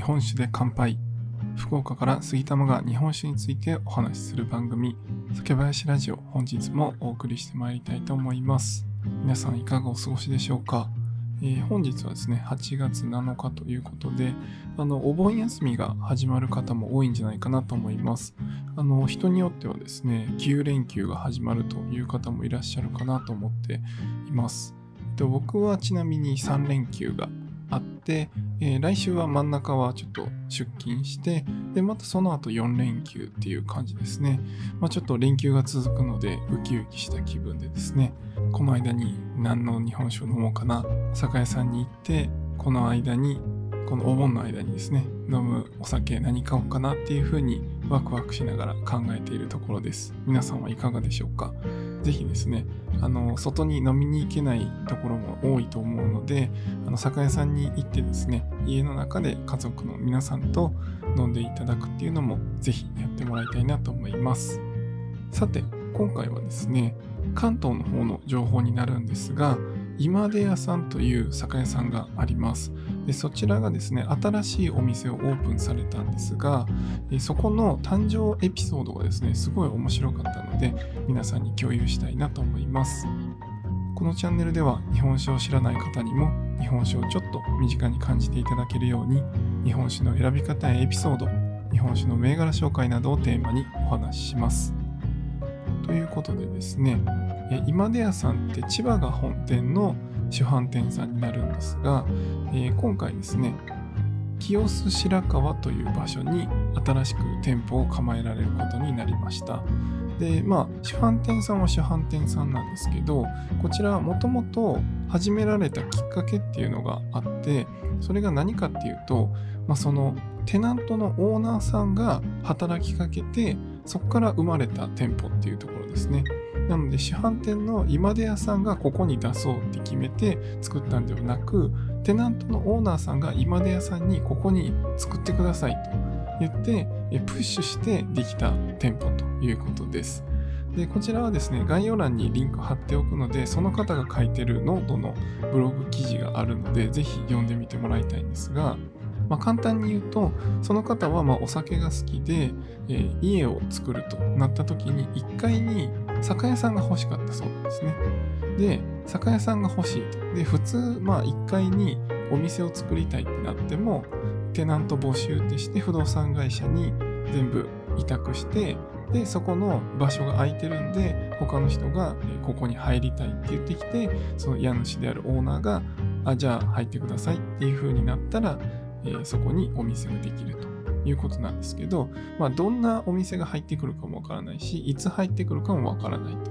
日本酒で乾杯。福岡から杉玉が日本酒についてお話しする番組酒林ラジオ本日もお送りしてまいりたいと思います。皆さんいかがお過ごしでしょうか、えー、本日はですね8月7日ということであのお盆休みが始まる方も多いんじゃないかなと思います。あの人によってはですね9連休が始まるという方もいらっしゃるかなと思っています。僕はちなみに3連休があって、えー、来週は真ん中はちょっと出勤して、で、またその後4連休っていう感じですね。まあ、ちょっと連休が続くので、ウキウキした気分でですね、この間に何の日本酒を飲もうかな、酒屋さんに行って、この間に、このお盆の間にですね、飲むお酒何買おうかなっていう風にワクワクしながら考えているところです。皆さんはいかがでしょうか？ぜひですね、あの、外に飲みに行けないところも多いと思うので、あの、酒屋さんに行ってですね、家の中で家族の皆さんと飲んでいただくっていうのも、ぜひやってもらいたいなと思います。さて、今回はですね、関東の方の情報になるんですが、今出屋さんという酒屋さんがあります。でそちらがですね、新しいお店をオープンされたんですが、そこの誕生エピソードがですね、すごい面白かったので、皆さんに共有したいなと思います。このチャンネルでは日本酒を知らない方にも日本酒をちょっと身近に感じていただけるように日本酒の選び方やエピソード日本酒の銘柄紹介などをテーマにお話しします。ということでですね、今出屋さんって千葉が本店の主販店さんになるんですが、え今回ですね、清須白川という場所に新しく店舗を構えられることになりました。で、まあ、主販店さんは主販店さんなんですけど、こちらはもともと始められたきっかけっていうのがあって、それが何かっていうと、まあ、そのテナントのオーナーさんが働きかけて、そこから生まれた店舗っていうところですね。なので市販店の今出屋さんがここに出そうって決めて作ったんではなく、テナントのオーナーさんがいまでやさんにここに作ってくださいと言ってプッシュしてできた店舗ということです。で、こちらはですね、概要欄にリンク貼っておくので、その方が書いてるノートのブログ記事があるので、ぜひ読んでみてもらいたいんですが、まあ、簡単に言うと、その方はまお酒が好きで、えー、家を作るとなった時に1階に酒屋さんが欲しかったそうなんですね。で、酒屋さんが欲しい。で、普通、まあ1階にお店を作りたいってなっても、テナント募集ってして不動産会社に全部委託して、で、そこの場所が空いてるんで、他の人がここに入りたいって言ってきて、その家主であるオーナーが、あ、じゃあ入ってくださいっていう風になったら、えー、そこにお店ができるということなんですけど、まあ、どんなお店が入ってくるかもわからないし、いつ入ってくるかもわからないと。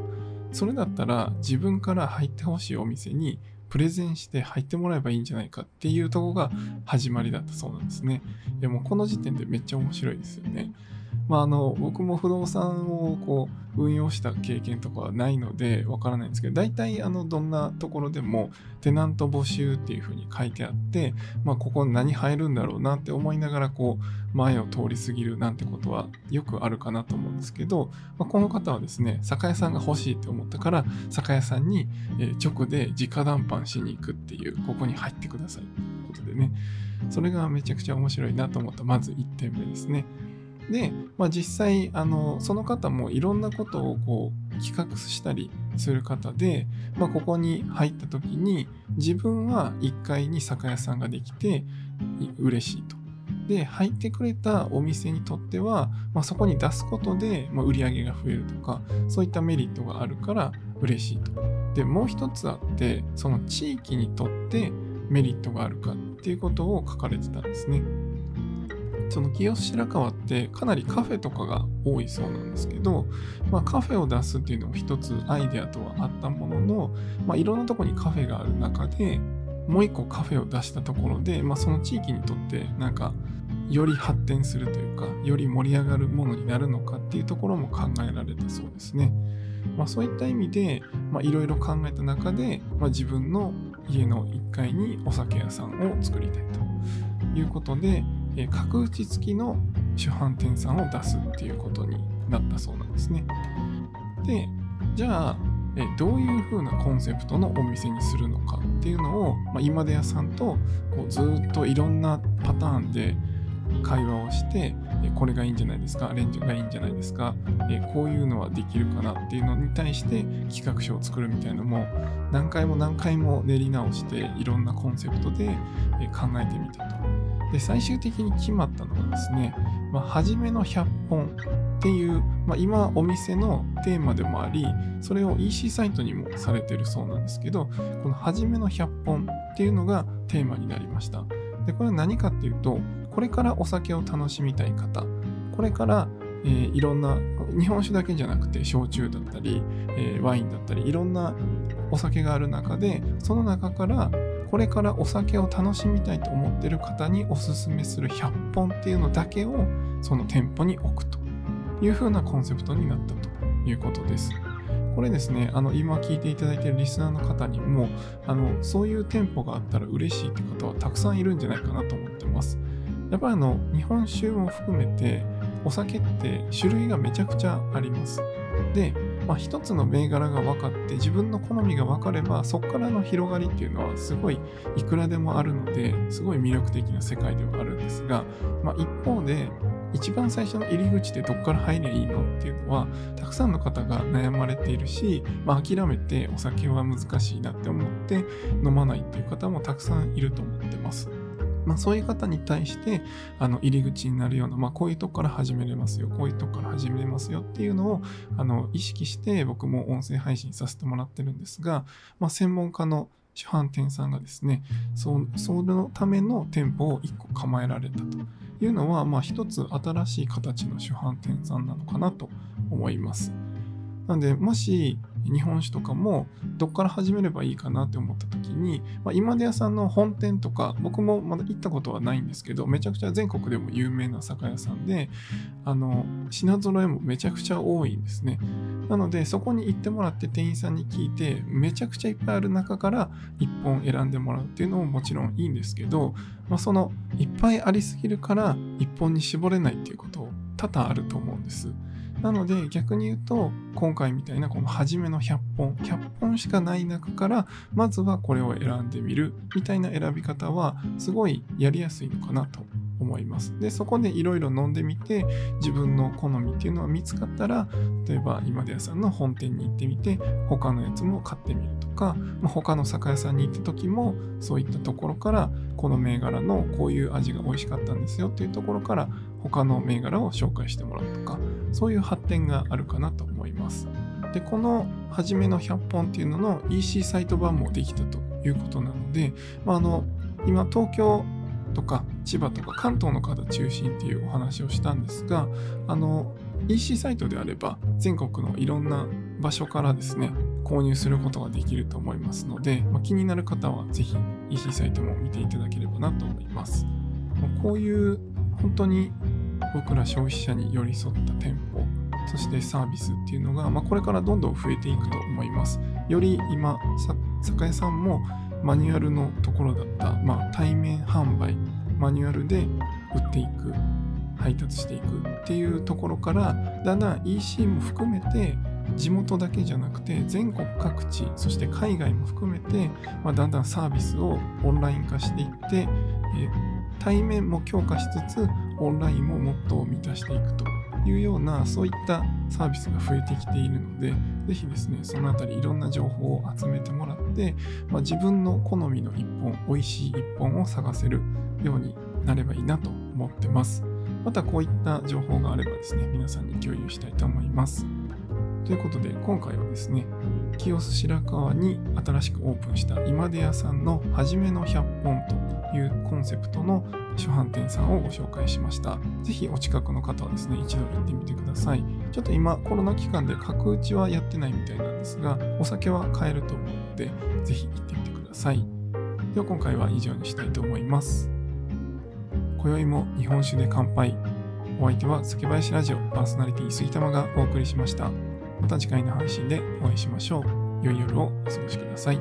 それだったら自分から入ってほしいお店にプレゼンして入ってもらえばいいんじゃないかっていうとこが始まりだったそうなんですね。いやもうこの時点でめっちゃ面白いですよね。まあ、あの僕も不動産をこう運用した経験とかはないのでわからないんですけど大体あのどんなところでもテナント募集っていうふうに書いてあって、まあ、ここ何入るんだろうなって思いながらこう前を通り過ぎるなんてことはよくあるかなと思うんですけど、まあ、この方はですね酒屋さんが欲しいって思ったから酒屋さんに直で直談判しに行くっていうここに入ってくださいということでねそれがめちゃくちゃ面白いなと思ったまず1点目ですね。で、まあ、実際あのその方もいろんなことをこう企画したりする方で、まあ、ここに入った時に自分は1階に酒屋さんができて嬉しいと。で入ってくれたお店にとっては、まあ、そこに出すことで、ま、売り上げが増えるとかそういったメリットがあるから嬉しいと。でもう一つあってその地域にとってメリットがあるかっていうことを書かれてたんですね。その清白川ってかなりカフェとかが多いそうなんですけど、まあ、カフェを出すっていうのも一つアイデアとはあったものの、まあ、いろんなとこにカフェがある中でもう一個カフェを出したところで、まあ、その地域にとってなんかより発展するというかより盛り上がるものになるのかっていうところも考えられたそうですね。まあ、そういった意味でいろいろ考えた中で、まあ、自分の家の1階にお酒屋さんを作りたいということで、え角打ち付きの主販店さんを出すっていうことになったそうなんですね。で、じゃあ、えどういう風なコンセプトのお店にするのかっていうのを、まあ、今出屋さんとこうずっといろんなパターンで会話をしてこれがいいんじゃないですかアレンジがいいんじゃないですかこういうのはできるかなっていうのに対して企画書を作るみたいなのも何回も何回も練り直していろんなコンセプトで考えてみたと。で最終的に決まったのがですね、まあ、初めの100本っていう、まあ、今お店のテーマでもありそれを EC サイトにもされてるそうなんですけどこの初めの100本っていうのがテーマになりました。でこれは何かっていうとこれからお酒を楽しみたい方これから、えー、いろんな日本酒だけじゃなくて焼酎だったり、えー、ワインだったりいろんなお酒がある中でその中からこれからお酒を楽しみたいと思ってる方におすすめする100本っていうのだけをその店舗に置くという風なコンセプトになったということです。これですね、あの今聞いていただいているリスナーの方にもあのそういう店舗があったら嬉しいって方はたくさんいるんじゃないかなと思ってます。やっぱりあの日本酒も含めてお酒って種類がめちゃくちゃあります。で、まあ、一つの銘柄が分かって自分の好みが分かればそこからの広がりっていうのはすごいいくらでもあるのですごい魅力的な世界ではあるんですが、まあ、一方で一番最初の入り口でどっから入りゃいいのっていうのはたくさんの方が悩まれているし、まあ、諦めてお酒は難しいなって思って飲まないっていう方もたくさんいると思ってます。まあ、そういう方に対してあの入り口になるような、まあ、こういうとこから始めれますよこういうとこから始めれますよっていうのをあの意識して僕も音声配信させてもらってるんですが、まあ、専門家の主販店さんがですねそそのための店舗を1個構えられたというのは、まあ、一つ新しい形の主販店さんなのかなと思います。なので、もし日本酒とかもどっから始めればいいかなって思った時に、まあ、今出屋さんの本店とか僕もまだ行ったことはないんですけどめちゃくちゃ全国でも有名な酒屋さんであの品揃えもめちゃくちゃ多いんですねなのでそこに行ってもらって店員さんに聞いてめちゃくちゃいっぱいある中から1本選んでもらうっていうのももちろんいいんですけど、まあ、そのいっぱいありすぎるから1本に絞れないっていうこと多々あると思うんです。なので逆に言うと今回みたいなこの初めの100本100本しかない中からまずはこれを選んでみるみたいな選び方はすごいやりやすいのかなと思います。で、そこでいろいろ飲んでみて、自分の好みっていうのが見つかったら、例えば今出屋さんの本店に行ってみて、他のやつも買ってみるとか、まあ、他の酒屋さんに行った時も、そういったところから、この銘柄のこういう味が美味しかったんですよっていうところから、他の銘柄を紹介してもらうとか、そういう発展があるかなと思います。で、この初めの100本っていうのの EC サイト版もできたということなので、まあ、あの今東京とか千葉とか関東の方中心っていうお話をしたんですがあの EC サイトであれば全国のいろんな場所からですね購入することができると思いますので、まあ、気になる方はぜひ EC サイトも見ていただければなと思いますこういう本当に僕ら消費者に寄り添った店舗そしてサービスっていうのが、まあ、これからどんどん増えていくと思います。より今酒屋さんもマニュアルのところだった、まあ、対面販売マニュアルで売っていく配達していくっていうところからだんだん EC も含めて地元だけじゃなくて全国各地そして海外も含めて、まあ、だんだんサービスをオンライン化していって、え対面も強化しつつオンラインももっと満たしていくというようなそういったサービスが増えてきているのでぜひですねそのあたりいろんな情報を集めてもらって、まあ、自分の好みの一本美味しい一本を探せるようになればいいなと思ってます。またこういった情報があればですね皆さんに共有したいと思います。ということで今回はですね清須白河に新しくオープンした今出屋さんの初めの100本というコンセプトの主販店さんをご紹介しました。ぜひお近くの方はですね、一度行ってみてください。ちょっと今コロナ期間で角打ちはやってないみたいなんですが、お酒は買えると思うので、ぜひ行ってみてください。では今回は以上にしたいと思います。今宵も日本酒で乾杯。お相手は酒林ラジオパーソナリティ杉玉がお送りしました。また次回の配信でお会いしましょう。良い夜をお過ごしください。